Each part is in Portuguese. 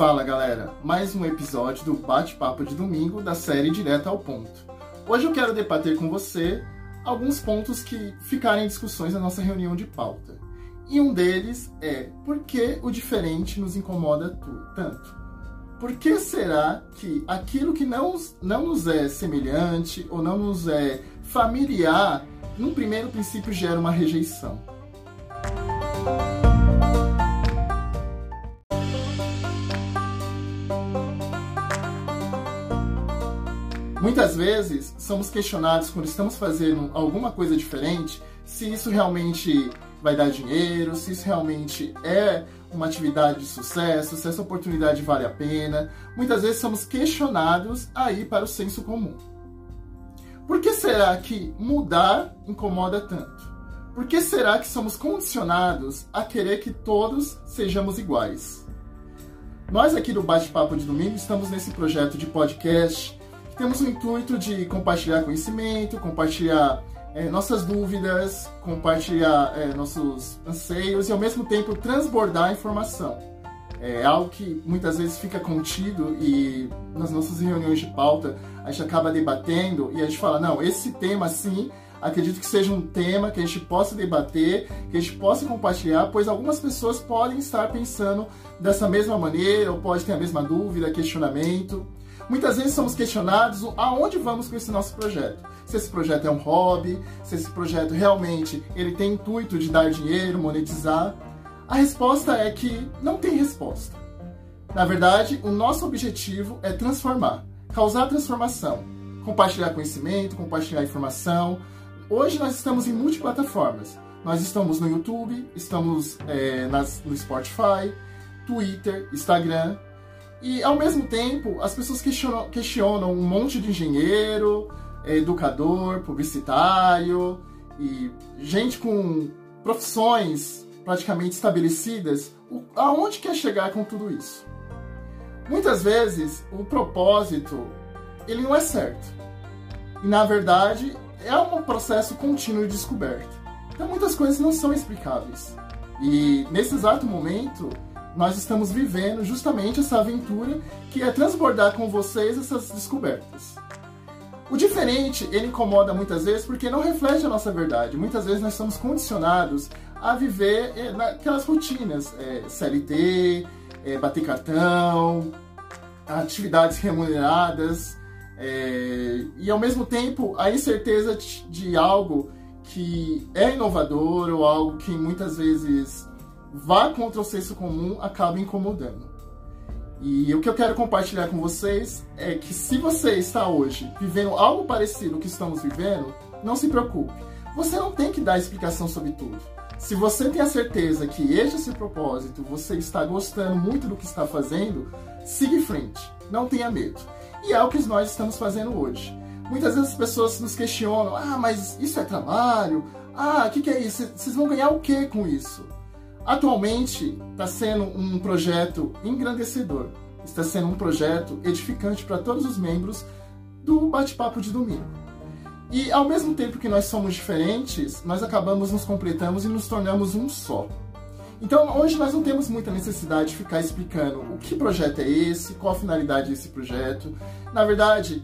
Fala galera, mais um episódio do Bate-Papo de Domingo da série Direto ao Ponto. Hoje eu quero debater com você alguns pontos que ficaram em discussões na nossa reunião de pauta. E um deles é por que o diferente nos incomoda tanto? Por que será que aquilo que não, não nos é semelhante ou não nos é familiar, num primeiro princípio gera uma rejeição? Muitas vezes somos questionados quando estamos fazendo alguma coisa diferente se isso realmente vai dar dinheiro, se isso realmente é uma atividade de sucesso, se essa oportunidade vale a pena. Muitas vezes somos questionados a ir para o senso comum. Por que será que mudar incomoda tanto? Por que será que somos condicionados a querer que todos sejamos iguais? Nós aqui do Bate-Papo de Domingo estamos nesse projeto de podcast temos o intuito de compartilhar conhecimento, compartilhar é, nossas dúvidas, compartilhar é, nossos anseios e ao mesmo tempo transbordar informação. É algo que muitas vezes fica contido e nas nossas reuniões de pauta a gente acaba debatendo e a gente fala, não, esse tema sim, acredito que seja um tema que a gente possa debater, que a gente possa compartilhar, pois algumas pessoas podem estar pensando dessa mesma maneira ou pode ter a mesma dúvida, questionamento. Muitas vezes somos questionados aonde vamos com esse nosso projeto. Se esse projeto é um hobby, se esse projeto realmente ele tem intuito de dar dinheiro, monetizar. A resposta é que não tem resposta. Na verdade, o nosso objetivo é transformar, causar transformação, compartilhar conhecimento, compartilhar informação. Hoje nós estamos em multiplataformas. Nós estamos no YouTube, estamos é, nas, no Spotify, Twitter, Instagram, e ao mesmo tempo, as pessoas questionam, questionam um monte de engenheiro, é, educador, publicitário e gente com profissões praticamente estabelecidas. Aonde quer chegar com tudo isso? Muitas vezes o propósito ele não é certo. E na verdade é um processo contínuo de descoberta. Então muitas coisas não são explicáveis. E nesse exato momento, nós estamos vivendo justamente essa aventura que é transbordar com vocês essas descobertas. O diferente, ele incomoda muitas vezes porque não reflete a nossa verdade. Muitas vezes nós somos condicionados a viver eh, naquelas rotinas, é, CLT, é, bater cartão, atividades remuneradas, é, e ao mesmo tempo a incerteza de algo que é inovador ou algo que muitas vezes vá contra o senso comum acaba incomodando. E o que eu quero compartilhar com vocês é que se você está hoje vivendo algo parecido ao que estamos vivendo, não se preocupe. Você não tem que dar explicação sobre tudo. Se você tem a certeza que este é seu propósito, você está gostando muito do que está fazendo, siga em frente. Não tenha medo. E é o que nós estamos fazendo hoje. Muitas vezes as pessoas nos questionam: ah, mas isso é trabalho? Ah, o que, que é isso? Vocês vão ganhar o que com isso? Atualmente está sendo um projeto engrandecedor, está sendo um projeto edificante para todos os membros do Bate-Papo de Domingo. E ao mesmo tempo que nós somos diferentes, nós acabamos nos completamos e nos tornamos um só. Então hoje nós não temos muita necessidade de ficar explicando o que projeto é esse, qual a finalidade desse projeto. Na verdade,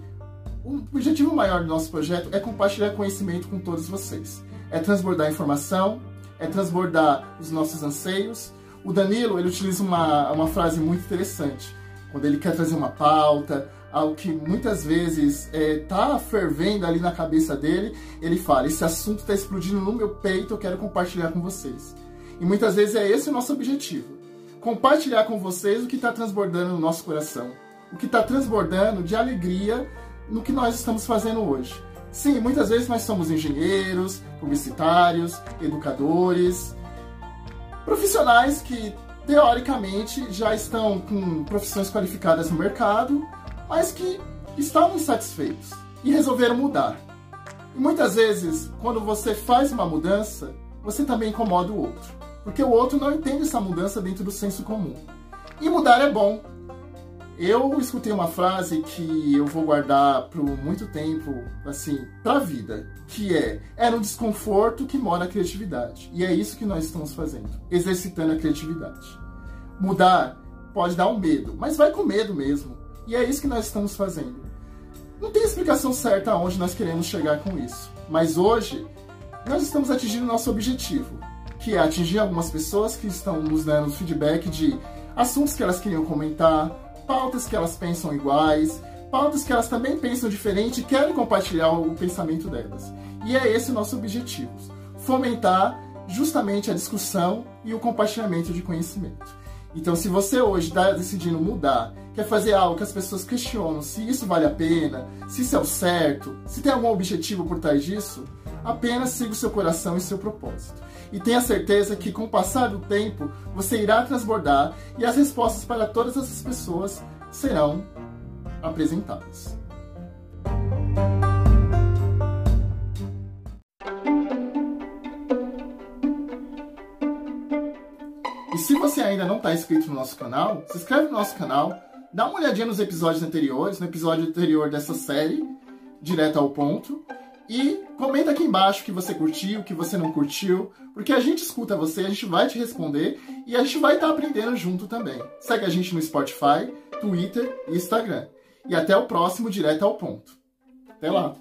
o objetivo maior do nosso projeto é compartilhar conhecimento com todos vocês. É transbordar informação, é transbordar os nossos anseios. O Danilo, ele utiliza uma, uma frase muito interessante. Quando ele quer trazer uma pauta, algo que muitas vezes está é, fervendo ali na cabeça dele, ele fala: Esse assunto está explodindo no meu peito, eu quero compartilhar com vocês. E muitas vezes é esse o nosso objetivo: compartilhar com vocês o que está transbordando no nosso coração, o que está transbordando de alegria no que nós estamos fazendo hoje. Sim, muitas vezes nós somos engenheiros, publicitários, educadores, profissionais que teoricamente já estão com profissões qualificadas no mercado, mas que estavam insatisfeitos e resolveram mudar. E muitas vezes, quando você faz uma mudança, você também incomoda o outro, porque o outro não entende essa mudança dentro do senso comum. E mudar é bom, eu escutei uma frase que eu vou guardar por muito tempo, assim, pra vida, que é: é no desconforto que mora a criatividade. E é isso que nós estamos fazendo, exercitando a criatividade. Mudar pode dar um medo, mas vai com medo mesmo. E é isso que nós estamos fazendo. Não tem explicação certa aonde nós queremos chegar com isso, mas hoje nós estamos atingindo nosso objetivo, que é atingir algumas pessoas que estão nos dando feedback de assuntos que elas queriam comentar, pautas que elas pensam iguais, pautas que elas também pensam diferente e querem compartilhar o pensamento delas. E é esse o nosso objetivo: fomentar justamente a discussão e o compartilhamento de conhecimento. Então, se você hoje está decidindo mudar, quer fazer algo que as pessoas questionam se isso vale a pena, se isso é o certo, se tem algum objetivo por trás disso, apenas siga o seu coração e seu propósito. E tenha certeza que, com o passar do tempo, você irá transbordar e as respostas para todas essas pessoas serão apresentadas. E se você ainda não está inscrito no nosso canal, se inscreve no nosso canal, dá uma olhadinha nos episódios anteriores, no episódio anterior dessa série, direto ao ponto, e comenta aqui embaixo o que você curtiu, o que você não curtiu, porque a gente escuta você, a gente vai te responder e a gente vai estar tá aprendendo junto também. Segue a gente no Spotify, Twitter e Instagram. E até o próximo Direto ao Ponto. Até lá!